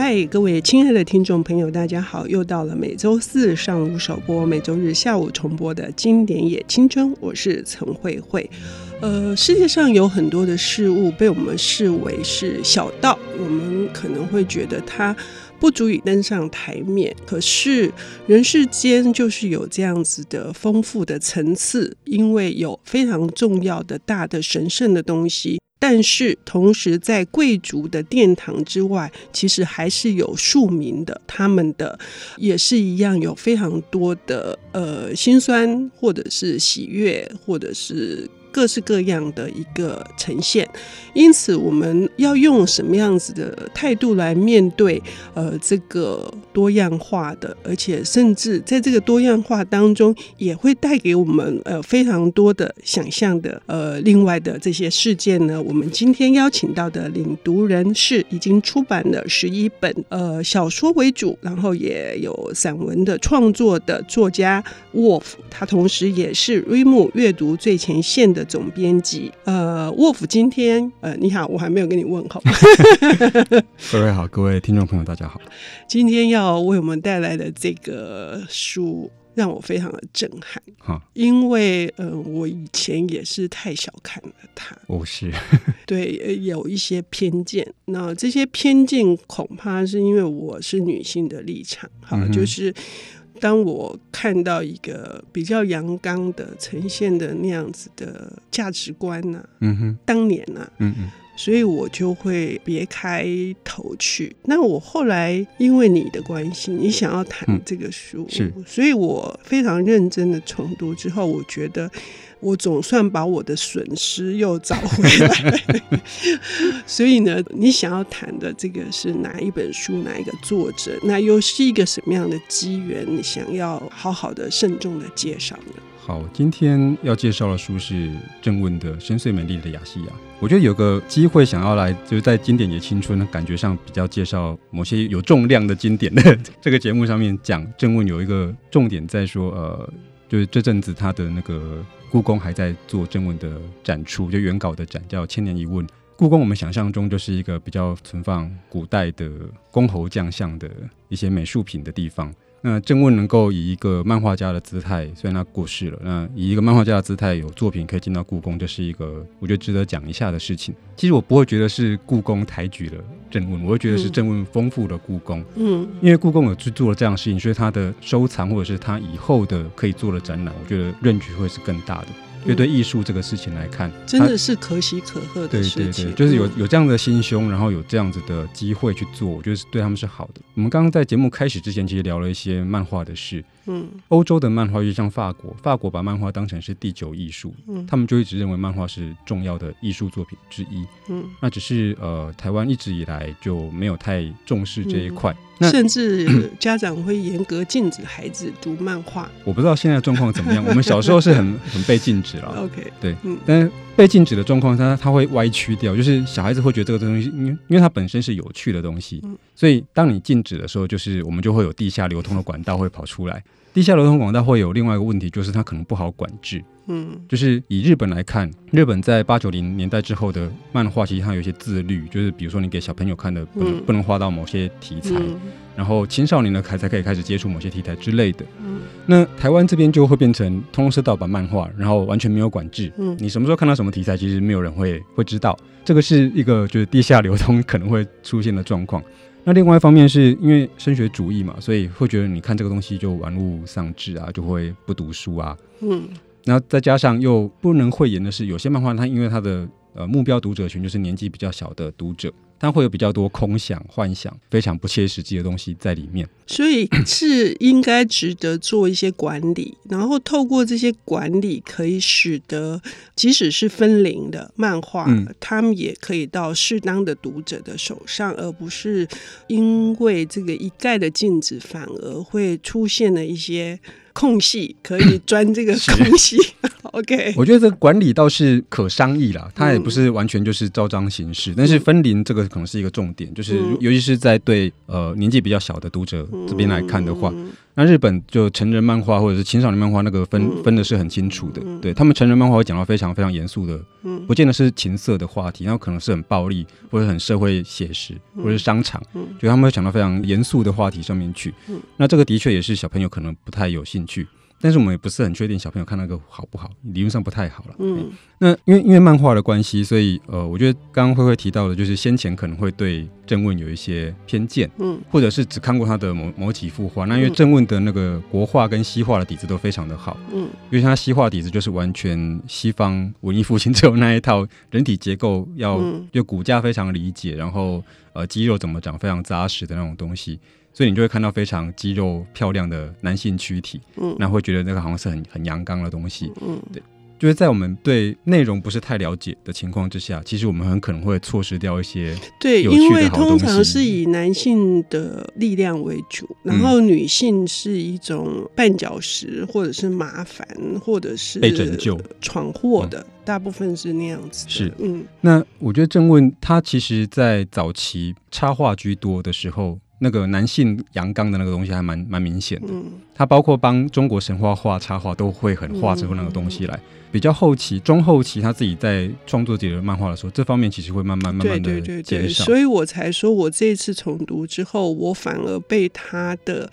嗨，各位亲爱的听众朋友，大家好！又到了每周四上午首播、每周日下午重播的经典也青春，我是陈慧慧。呃，世界上有很多的事物被我们视为是小道，我们可能会觉得它不足以登上台面。可是人世间就是有这样子的丰富的层次，因为有非常重要的大的神圣的东西。但是，同时在贵族的殿堂之外，其实还是有庶民的，他们的也是一样，有非常多的呃心酸，或者是喜悦，或者是。各式各样的一个呈现，因此我们要用什么样子的态度来面对呃这个多样化的，而且甚至在这个多样化当中，也会带给我们呃非常多的想象的呃另外的这些事件呢？我们今天邀请到的领读人是已经出版了十一本呃小说为主，然后也有散文的创作的作家 Wolf，，他同时也是瑞木阅读最前线的。的总编辑，呃，沃夫，今天，呃，你好，我还没有跟你问好。各位好，各位听众朋友，大家好。今天要为我们带来的这个书，让我非常的震撼。哈，因为，呃，我以前也是太小看了他。我、哦、是 对，有一些偏见。那这些偏见，恐怕是因为我是女性的立场，哈，嗯、就是。当我看到一个比较阳刚的呈现的那样子的价值观呢、啊，嗯哼，当年呢、啊，嗯嗯，所以我就会别开头去。那我后来因为你的关系，你想要谈这个书，嗯、是，所以我非常认真的重读之后，我觉得。我总算把我的损失又找回来，所以呢，你想要谈的这个是哪一本书，哪一个作者，那又是一个什么样的机缘？你想要好好的慎重的介绍呢？好，今天要介绍的书是郑问的《深邃美丽的亚细亚》。我觉得有个机会想要来，就是在经典也青春的感觉上比较介绍某些有重量的经典的 这个节目上面讲郑问有一个重点在说，呃，就是这阵子他的那个。故宫还在做郑问的展出，就原稿的展叫《千年一问》。故宫我们想象中就是一个比较存放古代的公侯将相的一些美术品的地方。那郑问能够以一个漫画家的姿态，虽然他过世了，那以一个漫画家的姿态有作品可以进到故宫，这是一个我觉得值得讲一下的事情。其实我不会觉得是故宫抬举了郑问，我会觉得是郑问丰富了故宫。嗯，因为故宫有去做了这样的事情，所以他的收藏或者是他以后的可以做的展览，我觉得论据会是更大的。因为对艺术这个事情来看，真的是可喜可贺的事情。对对对，就是有有这样的心胸，然后有这样子的机会去做，我觉得是对他们是好的。我们刚刚在节目开始之前，其实聊了一些漫画的事。嗯，欧洲的漫画就像法国，法国把漫画当成是第九艺术，嗯，他们就一直认为漫画是重要的艺术作品之一。嗯，那只是呃，台湾一直以来就没有太重视这一块。嗯那甚至家长会严格禁止孩子读漫画。我不知道现在状况怎么样。我们小时候是很很被禁止了。OK，对，嗯，但是被禁止的状况，它它会歪曲掉，就是小孩子会觉得这个东西，因为因为它本身是有趣的东西，所以当你禁止的时候，就是我们就会有地下流通的管道会跑出来。地下流通广大会有另外一个问题，就是它可能不好管制。嗯，就是以日本来看，日本在八九零年代之后的漫画，其实它有一些自律，就是比如说你给小朋友看的不能、嗯、不能画到某些题材，嗯、然后青少年的才才可以开始接触某些题材之类的。嗯，那台湾这边就会变成通通是盗版漫画，然后完全没有管制。嗯，你什么时候看到什么题材，其实没有人会会知道。这个是一个就是地下流通可能会出现的状况。那另外一方面是因为升学主义嘛，所以会觉得你看这个东西就玩物丧志啊，就会不读书啊。嗯。然后再加上又不能讳言的是，有些漫画它因为它的呃目标读者群就是年纪比较小的读者，它会有比较多空想、幻想，非常不切实际的东西在里面，所以是应该值得做一些管理，然后透过这些管理，可以使得即使是分龄的漫画，嗯、他们也可以到适当的读者的手上，而不是因为这个一概的禁止，反而会出现了一些。空隙可以钻这个空隙，OK，我觉得这个管理倒是可商议啦，它也不是完全就是照章行事，嗯、但是分龄这个可能是一个重点，就是尤其是在对呃年纪比较小的读者这边来看的话，嗯、那日本就成人漫画或者是青少年漫画那个分、嗯、分的是很清楚的，对他们成人漫画会讲到非常非常严肃的，不见得是情色的话题，然后可能是很暴力或者很社会写实或者是商场，就他们会讲到非常严肃的话题上面去，那这个的确也是小朋友可能不太有兴趣。但是我们也不是很确定小朋友看那个好不好，理论上不太好了。嗯，那因为因为漫画的关系，所以呃，我觉得刚刚慧慧提到的，就是先前可能会对正问有一些偏见，嗯，或者是只看过他的某某几幅画。那因为正问的那个国画跟西画的底子都非常的好，嗯，因为他西画底子就是完全西方文艺复兴之后那一套人体结构要就骨架非常理解，然后呃肌肉怎么长非常扎实的那种东西。所以你就会看到非常肌肉漂亮的男性躯体，嗯，那会觉得那个好像是很很阳刚的东西，嗯，对，就是在我们对内容不是太了解的情况之下，其实我们很可能会错失掉一些对，因为通常是以男性的力量为主，然后女性是一种绊脚石或者是麻烦或者是被拯救。闯祸的，大部分是那样子。是，嗯，那我觉得郑问他其实在早期插画居多的时候。那个男性阳刚的那个东西还蛮蛮明显的，嗯、他包括帮中国神话画插画都会很画出那个东西来。嗯、比较后期、中后期，他自己在创作自己的漫画的时候，这方面其实会慢慢慢慢的减少。对对对对，所以我才说我这次重读之后，我反而被他的。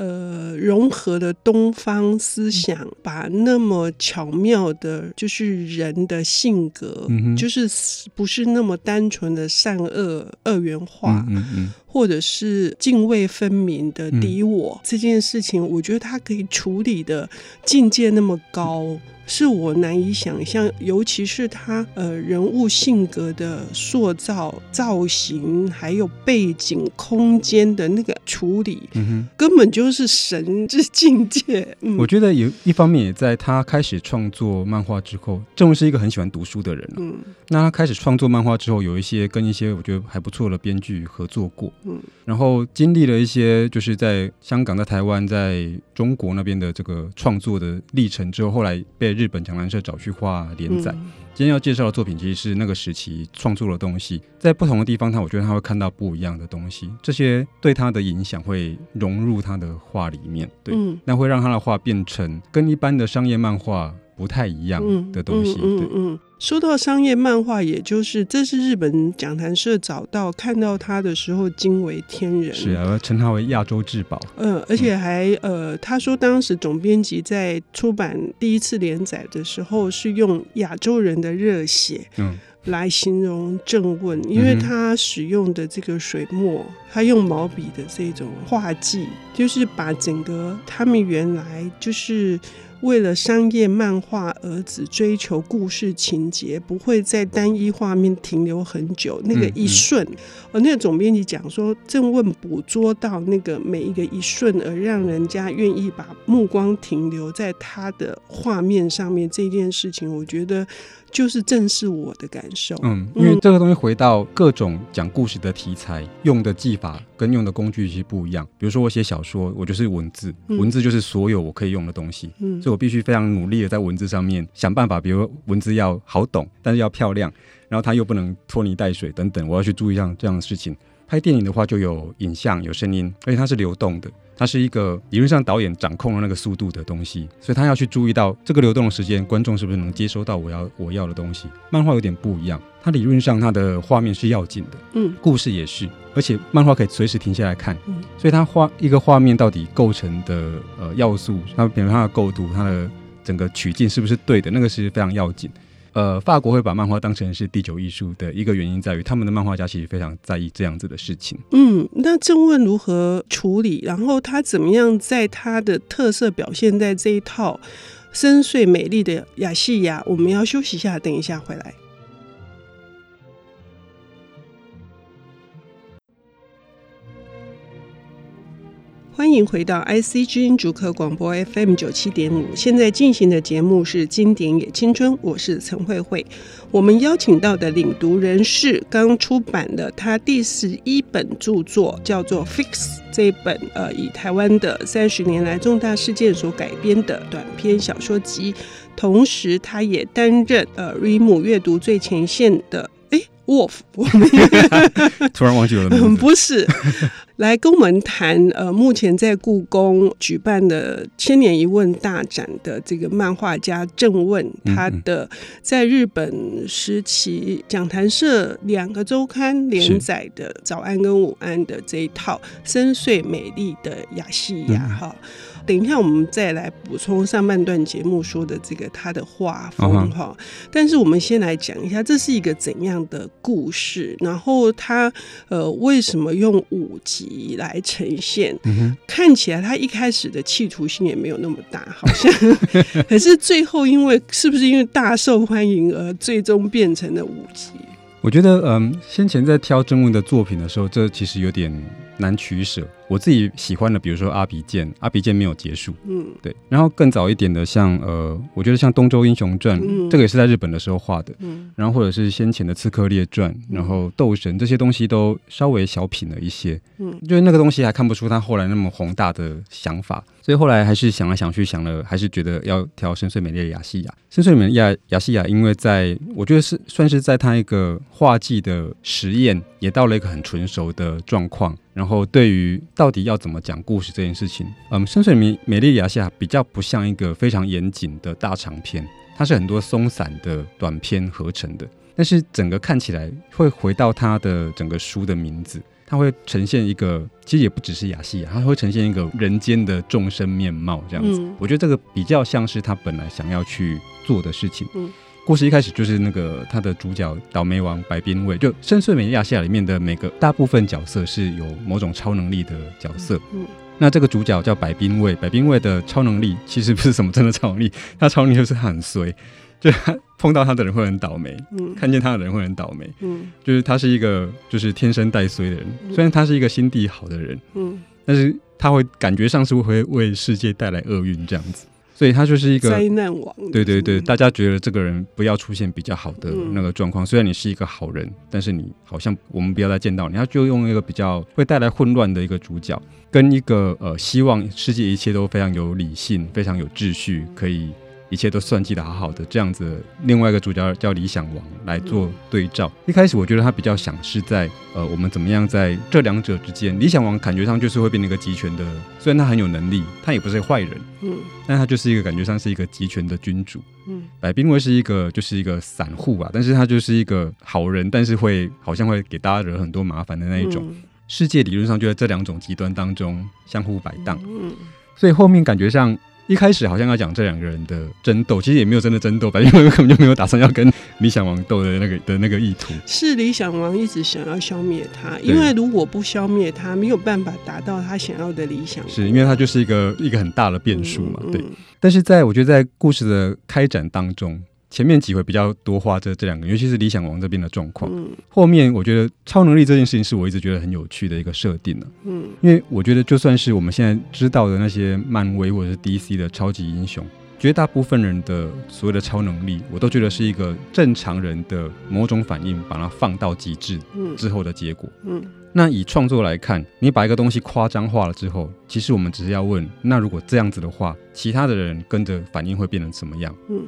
呃，融合的东方思想，把那么巧妙的，就是人的性格，嗯、就是不是那么单纯的善恶二元化，嗯嗯嗯、或者是泾渭分明的敌我、嗯、这件事情，我觉得他可以处理的境界那么高。是我难以想象，尤其是他呃人物性格的塑造、造型，还有背景、空间的那个处理，嗯哼，根本就是神之境界。嗯、我觉得有一方面也在他开始创作漫画之后，郑问是一个很喜欢读书的人、啊、嗯，那他开始创作漫画之后，有一些跟一些我觉得还不错的编剧合作过，嗯，然后经历了一些就是在香港、在台湾、在中国那边的这个创作的历程之后，后来被。日本讲兰社找去画连载。嗯、今天要介绍的作品，其实是那个时期创作的东西，在不同的地方，他我觉得他会看到不一样的东西，这些对他的影响会融入他的画里面，对，那、嗯、会让他的画变成跟一般的商业漫画。不太一样的东西。嗯嗯，嗯，说到商业漫画，也就是这是日本讲谈社找到看到他的时候惊为天人。是啊，称他为亚洲至宝。嗯，而且还呃，他说当时总编辑在出版第一次连载的时候，是用亚洲人的热血嗯来形容郑问，因为他使用的这个水墨，他用毛笔的这种画技，就是把整个他们原来就是。为了商业漫画而只追求故事情节，不会在单一画面停留很久。那个一瞬，嗯嗯、而那个总编辑讲说，郑问捕捉到那个每一个一瞬，而让人家愿意把目光停留在他的画面上面这件事情，我觉得。就是正是我的感受。嗯，因为这个东西回到各种讲故事的题材，用的技法跟用的工具其实不一样。比如说我写小说，我就是文字，文字就是所有我可以用的东西，嗯，所以我必须非常努力的在文字上面想办法。比如文字要好懂，但是要漂亮，然后它又不能拖泥带水等等，我要去注意上这样的事情。拍电影的话，就有影像、有声音，而且它是流动的。它是一个理论上导演掌控了那个速度的东西，所以他要去注意到这个流动的时间，观众是不是能接收到我要我要的东西。漫画有点不一样，它理论上它的画面是要紧的，嗯，故事也是，而且漫画可以随时停下来看，嗯，所以它画一个画面到底构成的呃要素，它比如它的构图，它的整个取景是不是对的，那个是非常要紧。呃，法国会把漫画当成是第九艺术的一个原因在于，他们的漫画家其实非常在意这样子的事情。嗯，那正问如何处理？然后他怎么样在他的特色表现在这一套深邃美丽的亚细亚？我们要休息一下，等一下回来。欢迎回到 IC 之音主客广播 FM 九七点五，现在进行的节目是《经典也青春》，我是陈慧慧。我们邀请到的领读人是刚出版的他第十一本著作，叫做《Fix》这一本呃，以台湾的三十年来重大事件所改编的短篇小说集，同时他也担任呃《瑞姆阅读最前线》的。Wolf，我们 突然忘记了名字。嗯，不是，来跟我们谈呃，目前在故宫举办的千年一问大展的这个漫画家郑问，他的在日本时期讲谈社两个周刊连载的《早安》跟《午安》的这一套深邃美丽的亚细亚哈。等一下，我们再来补充上半段节目说的这个他的画风哈。但是我们先来讲一下，这是一个怎样的故事？然后他呃为什么用五集来呈现？看起来他一开始的企图心也没有那么大，好像。可是最后因为是不是因为大受欢迎而最终变成了五集？我觉得嗯，先前在挑真文的作品的时候，这其实有点难取舍。我自己喜欢的，比如说《阿鼻剑》，《阿鼻剑》没有结束，嗯，对。然后更早一点的，像呃，我觉得像《东周英雄传》，嗯，这个也是在日本的时候画的，嗯。然后或者是先前的《刺客列传》，然后《斗神》这些东西都稍微小品了一些，嗯，就是那个东西还看不出他后来那么宏大的想法，所以后来还是想来想去想了，还是觉得要挑深邃美丽的亚细亚。深邃美丽亚亚细亚，因为在我觉得是算是在他一个画技的实验，也到了一个很纯熟的状况。然后对于到底要怎么讲故事这件事情，嗯，深水美美丽亚细亚比较不像一个非常严谨的大长篇，它是很多松散的短篇合成的。但是整个看起来会回到它的整个书的名字，它会呈现一个其实也不只是亚细亚，它会呈现一个人间的众生面貌这样子。我觉得这个比较像是他本来想要去做的事情。故事一开始就是那个他的主角倒霉王白冰卫，就深邃美丽亚细亚里面的每个大部分角色是有某种超能力的角色。嗯，那这个主角叫白冰卫，白冰卫的超能力其实不是什么真的超能力，他超能力就是他很衰，就他碰到他的人会很倒霉，嗯，看见他的人会很倒霉，嗯，就是他是一个就是天生带衰的人，虽然他是一个心地好的人，嗯，但是他会感觉上是会为世界带来厄运这样子。所以他就是一个灾难王。对对对，大家觉得这个人不要出现比较好的那个状况。虽然你是一个好人，但是你好像我们不要再见到你。他就用一个比较会带来混乱的一个主角，跟一个呃希望世界一切都非常有理性、非常有秩序，可以。一切都算计的好好的，这样子。另外一个主角叫理想王来做对照。一开始我觉得他比较想是在呃，我们怎么样在这两者之间。理想王感觉上就是会变成一个集权的，虽然他很有能力，他也不是坏人，嗯，但他就是一个感觉上是一个集权的君主。嗯，白滨卫是一个就是一个散户吧，但是他就是一个好人，但是会好像会给大家惹很多麻烦的那一种。世界理论上就在这两种极端当中相互摆荡。嗯，所以后面感觉上。一开始好像要讲这两个人的争斗，其实也没有真的争斗，反正根本就没有打算要跟理想王斗的那个的那个意图。是理想王一直想要消灭他，因为如果不消灭他，没有办法达到他想要的理想。是因为他就是一个一个很大的变数嘛，对。但是在我觉得在故事的开展当中。前面几回比较多花这这两个，尤其是理想王这边的状况。嗯，后面我觉得超能力这件事情是我一直觉得很有趣的一个设定了。嗯，因为我觉得就算是我们现在知道的那些漫威或者是 DC 的超级英雄，绝大部分人的所谓的超能力，我都觉得是一个正常人的某种反应，把它放到极致之后的结果。嗯，那以创作来看，你把一个东西夸张化了之后，其实我们只是要问：那如果这样子的话，其他的人跟着反应会变成什么样？嗯。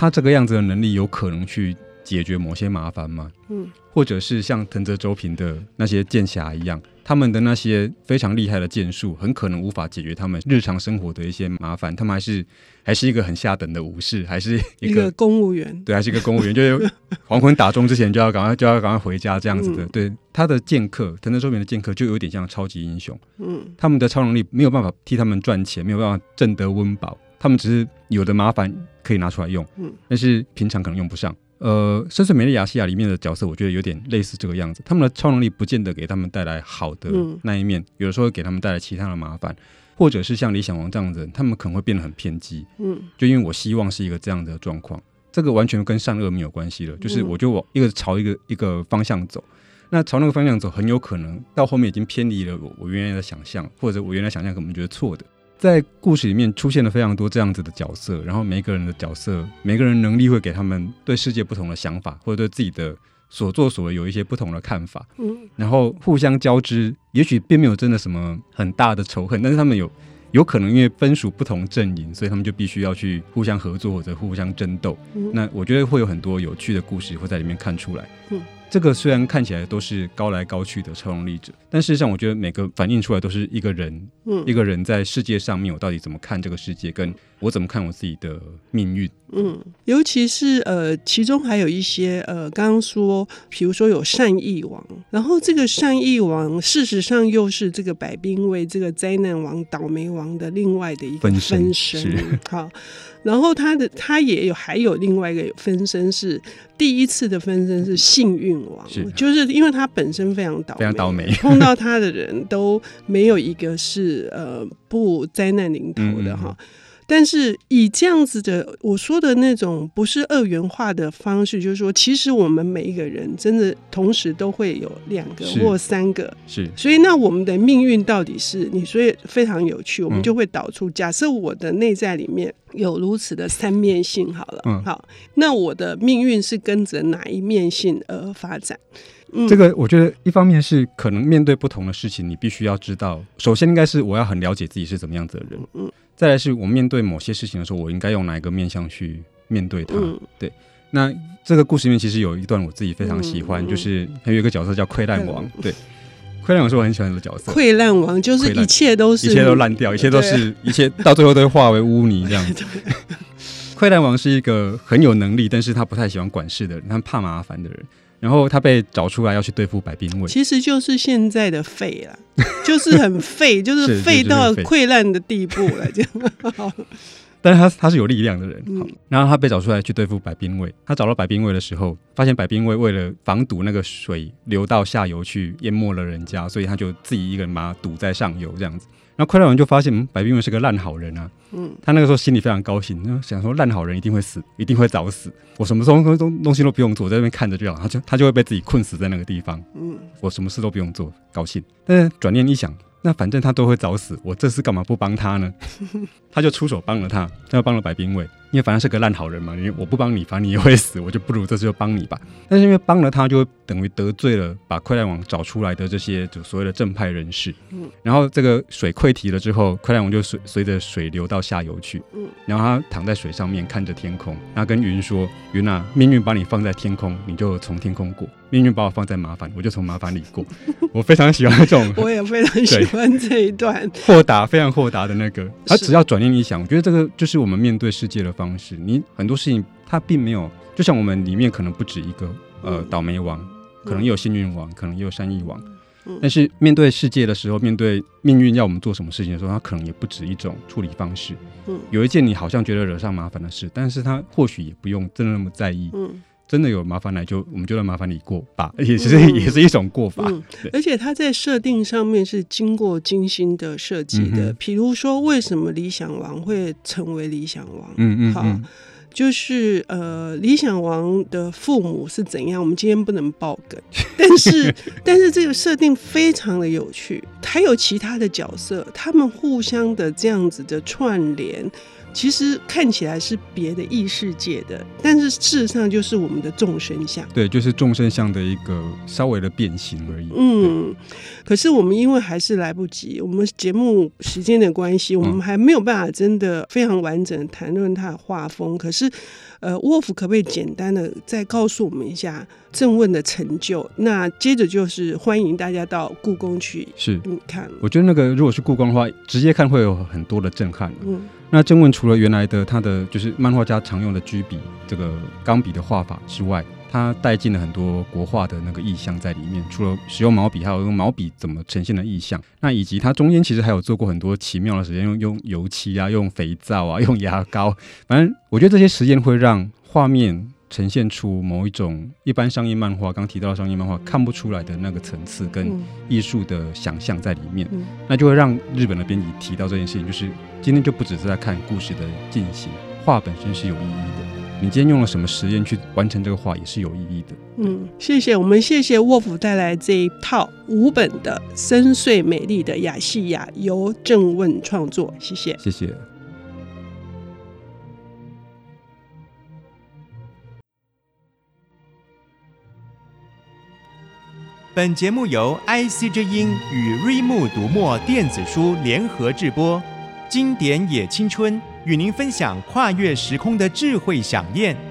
他这个样子的能力有可能去解决某些麻烦吗？嗯，或者是像藤泽周平的那些剑侠一样，他们的那些非常厉害的剑术，很可能无法解决他们日常生活的一些麻烦。他们还是还是一个很下等的武士，还是一个，公务员？对，还是一个公务员，就是黄昏打钟之前就要赶快就要赶快回家这样子的。嗯、对，他的剑客，藤泽周平的剑客就有点像超级英雄。嗯，他们的超能力没有办法替他们赚钱，没有办法挣得温饱。他们只是有的麻烦可以拿出来用，嗯，但是平常可能用不上。呃，深邃美丽亚细亚里面的角色，我觉得有点类似这个样子。他们的超能力不见得给他们带来好的那一面，有的时候会给他们带来其他的麻烦，或者是像理想王这样子，他们可能会变得很偏激，嗯，就因为我希望是一个这样的状况，这个完全跟善恶没有关系了，就是我就往一个朝一个一个方向走。那朝那个方向走，很有可能到后面已经偏离了我我原来的想象，或者我原来想象可能觉得错的。在故事里面出现了非常多这样子的角色，然后每个人的角色，每个人能力会给他们对世界不同的想法，或者对自己的所作所为有一些不同的看法。嗯，然后互相交织，也许并没有真的什么很大的仇恨，但是他们有有可能因为分属不同阵营，所以他们就必须要去互相合作或者互相争斗。嗯，那我觉得会有很多有趣的故事会在里面看出来。嗯。这个虽然看起来都是高来高去的超能力者，但事实上，我觉得每个反映出来都是一个人，嗯，一个人在世界上面，我到底怎么看这个世界，跟我怎么看我自己的命运。嗯，尤其是呃，其中还有一些呃，刚刚说，比如说有善意王，然后这个善意王，事实上又是这个百兵卫这个灾难王、倒霉王的另外的一个分身。好。然后他的他也有还有另外一个分身是第一次的分身是幸运王，是就是因为他本身非常倒霉，非常倒霉，碰到他的人都没有一个是呃不灾难临头的哈。嗯嗯但是以这样子的我说的那种不是二元化的方式，就是说，其实我们每一个人真的同时都会有两个或三个，是。所以那我们的命运到底是你，所以非常有趣，我们就会导出，假设我的内在里面有如此的三面性，好了，嗯，好，那我的命运是跟着哪一面性而发展？嗯，这个我觉得一方面是可能面对不同的事情，你必须要知道，首先应该是我要很了解自己是怎么样子的人，嗯。再来是我面对某些事情的时候，我应该用哪一个面向去面对它？嗯、对，那这个故事里面其实有一段我自己非常喜欢，嗯、就是还有一个角色叫溃烂王。对，溃烂王是我很喜欢的角色。溃烂王就是一切都是一切都烂掉，一切都是一切到最后都会化为污泥这样 子。溃烂王是一个很有能力，但是他不太喜欢管事的人，他怕麻烦的人。然后他被找出来要去对付白兵卫，其实就是现在的废了，就是很废，就是废到溃烂的地步了，这样。但是他他是有力量的人，好，然后他被找出来去对付白兵卫。他找到白兵卫的时候，发现百兵卫为了防堵那个水流到下游去淹没了人家，所以他就自己一个人把它堵在上游这样子。然后溃烂王就发现，嗯，白冰卫是个烂好人啊。嗯，他那个时候心里非常高兴，想说烂好人一定会死，一定会早死。我什么时候东东西都不用做，在那边看着就好，他就他就会被自己困死在那个地方。嗯，我什么事都不用做，高兴。但是转念一想。那反正他都会早死，我这次干嘛不帮他呢？他就出手帮了他，他就帮了白冰卫，因为反正是个烂好人嘛，因为我不帮你，反正你也会死，我就不如这次就帮你吧。但是因为帮了他，就等于得罪了把溃烂王找出来的这些就所谓的正派人士。嗯，然后这个水溃堤了之后，溃烂王就随随着水流到下游去。嗯，然后他躺在水上面看着天空，然后跟云说：“云啊，命运把你放在天空，你就从天空过。”命运把我放在麻烦，我就从麻烦里过。我非常喜欢这种，我也非常喜欢这一段豁达，非常豁达的那个。他只要转念一想，我觉得这个就是我们面对世界的方式。你很多事情，它并没有，就像我们里面可能不止一个呃倒霉王，可能也有幸运王，可能也有善意王。但是面对世界的时候，面对命运要我们做什么事情的时候，它可能也不止一种处理方式。有一件你好像觉得惹上麻烦的事，但是它或许也不用真的那么在意。真的有麻烦来就我们就让麻烦你过吧，也是、嗯、也是一种过法。嗯、而且它在设定上面是经过精心的设计的。比、嗯、如说，为什么理想王会成为理想王？嗯嗯，好，就是呃，理想王的父母是怎样？我们今天不能爆梗，但是但是这个设定非常的有趣，还有其他的角色，他们互相的这样子的串联。其实看起来是别的异世界的，但是事实上就是我们的众生相。对，就是众生相的一个稍微的变形而已。嗯，可是我们因为还是来不及，我们节目时间的关系，我们还没有办法真的非常完整谈论它的画风。可是，呃，沃夫可不可以简单的再告诉我们一下郑问的成就？那接着就是欢迎大家到故宫去是看。我觉得那个如果是故宫的话，直接看会有很多的震撼。嗯。那郑问除了原来的他的就是漫画家常用的居笔这个钢笔的画法之外，他带进了很多国画的那个意象在里面。除了使用毛笔，还有用毛笔怎么呈现的意象。那以及它中间其实还有做过很多奇妙的实验，用用油漆啊，用肥皂啊，用牙膏。反正我觉得这些实验会让画面。呈现出某一种一般商业漫画，刚提到的商业漫画看不出来的那个层次跟艺术的想象在里面，嗯、那就会让日本的编辑提到这件事情，就是今天就不只是在看故事的进行，画本身是有意义的。你今天用了什么实验去完成这个画，也是有意义的。嗯，谢谢我们，谢谢沃夫带来这一套五本的深邃美丽的亚细亚，由正问创作，谢谢，谢谢。本节目由 IC 之音与瑞木读墨电子书联合制播，经典也青春与您分享跨越时空的智慧想念。